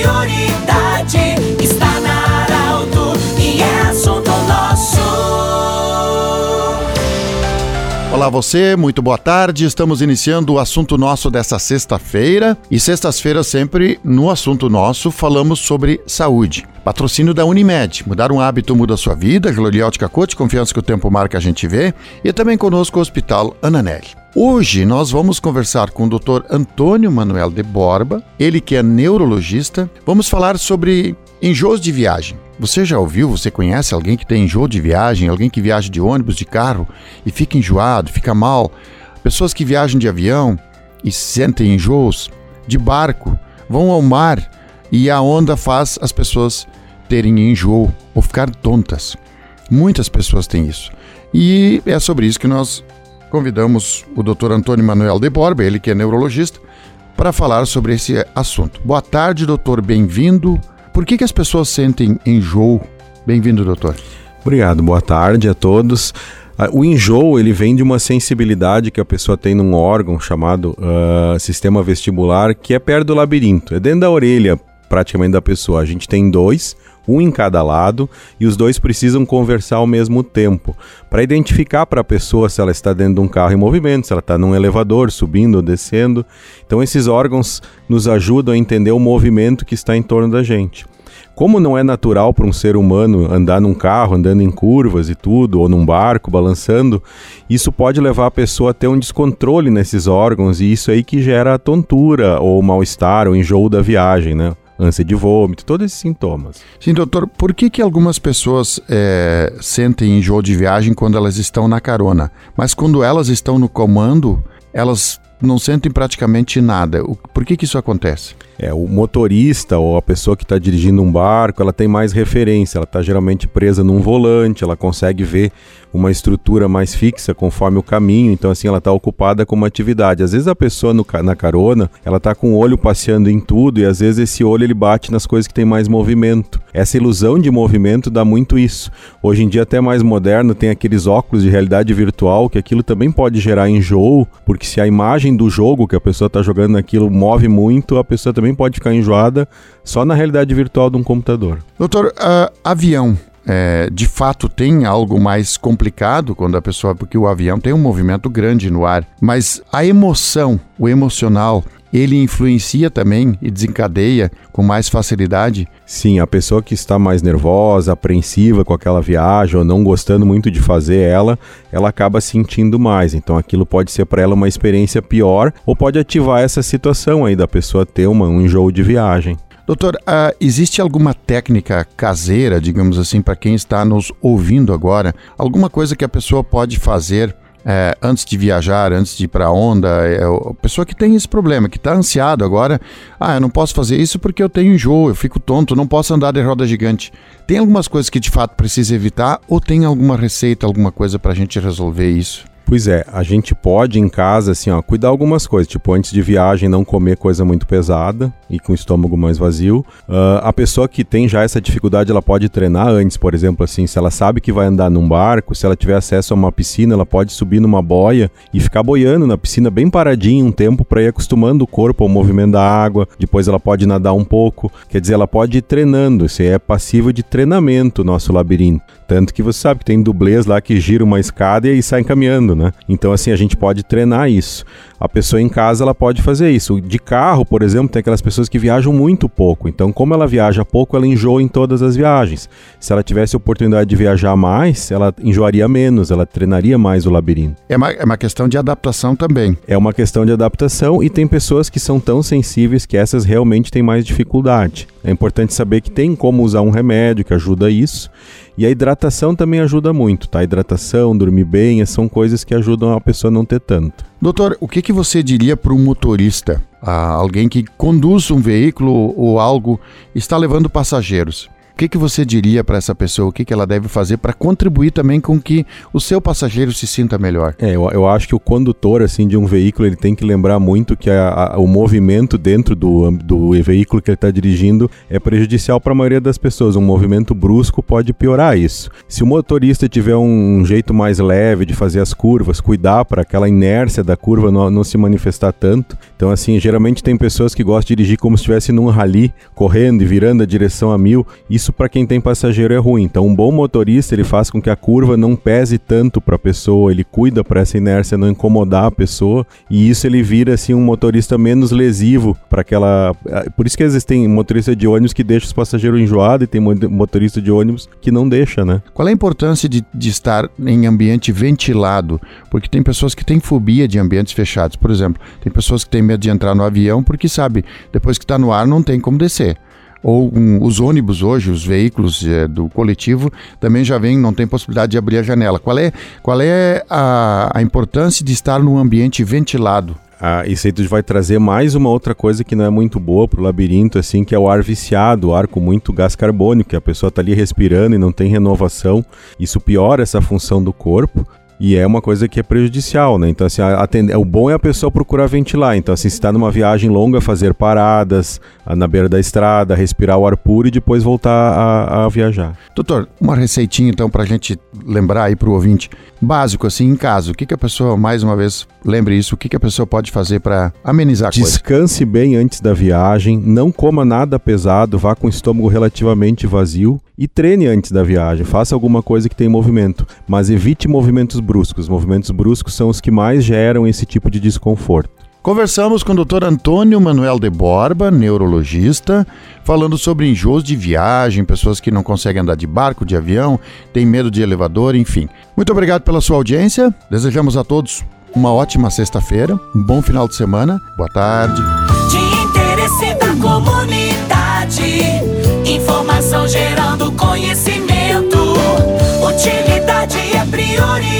prioridade está na Arauto e é assunto nosso. Olá você, muito boa tarde. Estamos iniciando o assunto nosso dessa sexta-feira. E sextas-feiras sempre no assunto nosso falamos sobre saúde. Patrocínio da Unimed. Mudar um hábito muda a sua vida. Gloriótica Coach, confiança que o tempo marca a gente vê. E também conosco o Hospital Ananelli. Hoje nós vamos conversar com o Dr. Antônio Manuel de Borba, ele que é neurologista. Vamos falar sobre enjoos de viagem. Você já ouviu, você conhece alguém que tem enjoo de viagem, alguém que viaja de ônibus, de carro e fica enjoado, fica mal? Pessoas que viajam de avião e sentem enjoos, de barco, vão ao mar e a onda faz as pessoas terem enjoo ou ficar tontas. Muitas pessoas têm isso. E é sobre isso que nós convidamos o Dr. Antônio Manuel de Borba, ele que é neurologista, para falar sobre esse assunto. Boa tarde, doutor, bem-vindo. Por que, que as pessoas sentem enjoo? Bem-vindo, doutor. Obrigado, boa tarde a todos. Ah, o enjoo ele vem de uma sensibilidade que a pessoa tem num órgão chamado uh, sistema vestibular, que é perto do labirinto, é dentro da orelha praticamente da pessoa. A gente tem dois, um em cada lado, e os dois precisam conversar ao mesmo tempo, para identificar para a pessoa se ela está dentro de um carro em movimento, se ela está num elevador, subindo ou descendo. Então, esses órgãos nos ajudam a entender o movimento que está em torno da gente. Como não é natural para um ser humano andar num carro, andando em curvas e tudo, ou num barco balançando, isso pode levar a pessoa a ter um descontrole nesses órgãos e isso aí que gera tontura ou mal-estar ou enjoo da viagem, né? Ânsia de vômito, todos esses sintomas. Sim, doutor, por que, que algumas pessoas é, sentem enjoo de viagem quando elas estão na carona, mas quando elas estão no comando, elas não sentem praticamente nada? Por que, que isso acontece? É, o motorista ou a pessoa que está dirigindo um barco, ela tem mais referência, ela está geralmente presa num volante, ela consegue ver uma estrutura mais fixa conforme o caminho, então assim ela está ocupada com uma atividade. Às vezes a pessoa no, na carona, ela está com o olho passeando em tudo e às vezes esse olho ele bate nas coisas que tem mais movimento. Essa ilusão de movimento dá muito isso. Hoje em dia até mais moderno tem aqueles óculos de realidade virtual que aquilo também pode gerar enjoo, porque se a imagem do jogo que a pessoa está jogando naquilo move muito, a pessoa também pode ficar enjoada só na realidade virtual de um computador. Doutor, uh, avião é, de fato tem algo mais complicado quando a pessoa. Porque o avião tem um movimento grande no ar, mas a emoção, o emocional, ele influencia também e desencadeia com mais facilidade? Sim, a pessoa que está mais nervosa, apreensiva com aquela viagem ou não gostando muito de fazer ela, ela acaba sentindo mais. Então aquilo pode ser para ela uma experiência pior ou pode ativar essa situação aí da pessoa ter uma, um enjoo de viagem. Doutor, uh, existe alguma técnica caseira, digamos assim, para quem está nos ouvindo agora? Alguma coisa que a pessoa pode fazer é, antes de viajar, antes de ir para a onda, é, a pessoa que tem esse problema, que está ansiado agora, ah, eu não posso fazer isso porque eu tenho enjoo, eu fico tonto, não posso andar de roda gigante. Tem algumas coisas que de fato precisa evitar ou tem alguma receita, alguma coisa para a gente resolver isso? Pois é, a gente pode em casa, assim, ó, cuidar algumas coisas, tipo, antes de viagem não comer coisa muito pesada e com o estômago mais vazio. Uh, a pessoa que tem já essa dificuldade, ela pode treinar antes, por exemplo, assim, se ela sabe que vai andar num barco, se ela tiver acesso a uma piscina, ela pode subir numa boia e ficar boiando na piscina bem paradinho um tempo para ir acostumando o corpo ao movimento da água. Depois ela pode nadar um pouco, quer dizer, ela pode ir treinando. Isso é passivo de treinamento, nosso labirinto. Tanto que você sabe que tem dublês lá que gira uma escada e sai caminhando, né? Então, assim, a gente pode treinar isso. A pessoa em casa, ela pode fazer isso. De carro, por exemplo, tem aquelas pessoas que viajam muito pouco. Então, como ela viaja pouco, ela enjoa em todas as viagens. Se ela tivesse oportunidade de viajar mais, ela enjoaria menos, ela treinaria mais o labirinto. É uma, é uma questão de adaptação também. É uma questão de adaptação e tem pessoas que são tão sensíveis que essas realmente têm mais dificuldade. É importante saber que tem como usar um remédio que ajuda isso. E a hidratação também ajuda muito, tá? A hidratação, dormir bem, são coisas que ajudam a pessoa a não ter tanto. Doutor, o que, que você diria para um motorista, alguém que conduz um veículo ou algo, está levando passageiros? Que, que você diria para essa pessoa? O que, que ela deve fazer para contribuir também com que o seu passageiro se sinta melhor? É, eu, eu acho que o condutor assim de um veículo ele tem que lembrar muito que a, a, o movimento dentro do, do veículo que ele está dirigindo é prejudicial para a maioria das pessoas. Um movimento brusco pode piorar isso. Se o motorista tiver um jeito mais leve de fazer as curvas, cuidar para aquela inércia da curva não, não se manifestar tanto. Então, assim, geralmente tem pessoas que gostam de dirigir como se estivesse num rally, correndo e virando a direção a mil. Isso para quem tem passageiro é ruim. Então, um bom motorista ele faz com que a curva não pese tanto para a pessoa, ele cuida para essa inércia não incomodar a pessoa e isso ele vira assim um motorista menos lesivo para aquela. Ah, por isso que existem motorista de ônibus que deixa os passageiros enjoados e tem motorista de ônibus que não deixa, né? Qual é a importância de, de estar em ambiente ventilado? Porque tem pessoas que têm fobia de ambientes fechados. Por exemplo, tem pessoas que têm medo de entrar no avião porque sabe, depois que está no ar não tem como descer ou um, os ônibus hoje, os veículos é, do coletivo, também já vem, não tem possibilidade de abrir a janela. Qual é, qual é a, a importância de estar num ambiente ventilado? Ah, isso aí vai trazer mais uma outra coisa que não é muito boa pro labirinto, assim, que é o ar viciado, o ar com muito gás carbônico, que a pessoa tá ali respirando e não tem renovação. Isso piora essa função do corpo. E é uma coisa que é prejudicial, né? Então, assim, atender, o bom é a pessoa procurar ventilar. Então, assim, se está numa viagem longa, fazer paradas na beira da estrada, respirar o ar puro e depois voltar a, a viajar. Doutor, uma receitinha, então, para a gente lembrar aí para o ouvinte. Básico, assim, em casa, o que, que a pessoa, mais uma vez, lembre isso, o que, que a pessoa pode fazer para amenizar a Descanse coisa? bem antes da viagem, não coma nada pesado, vá com o estômago relativamente vazio e treine antes da viagem. Faça alguma coisa que tem movimento, mas evite movimentos bruscos. Movimentos bruscos são os que mais geram esse tipo de desconforto. Conversamos com o Dr. Antônio Manuel de Borba, neurologista, falando sobre enjoos de viagem, pessoas que não conseguem andar de barco, de avião, têm medo de elevador, enfim. Muito obrigado pela sua audiência. Desejamos a todos uma ótima sexta-feira, um bom final de semana. Boa tarde. De interesse da comunidade, informação gerando conhecimento. Utilidade é prioridade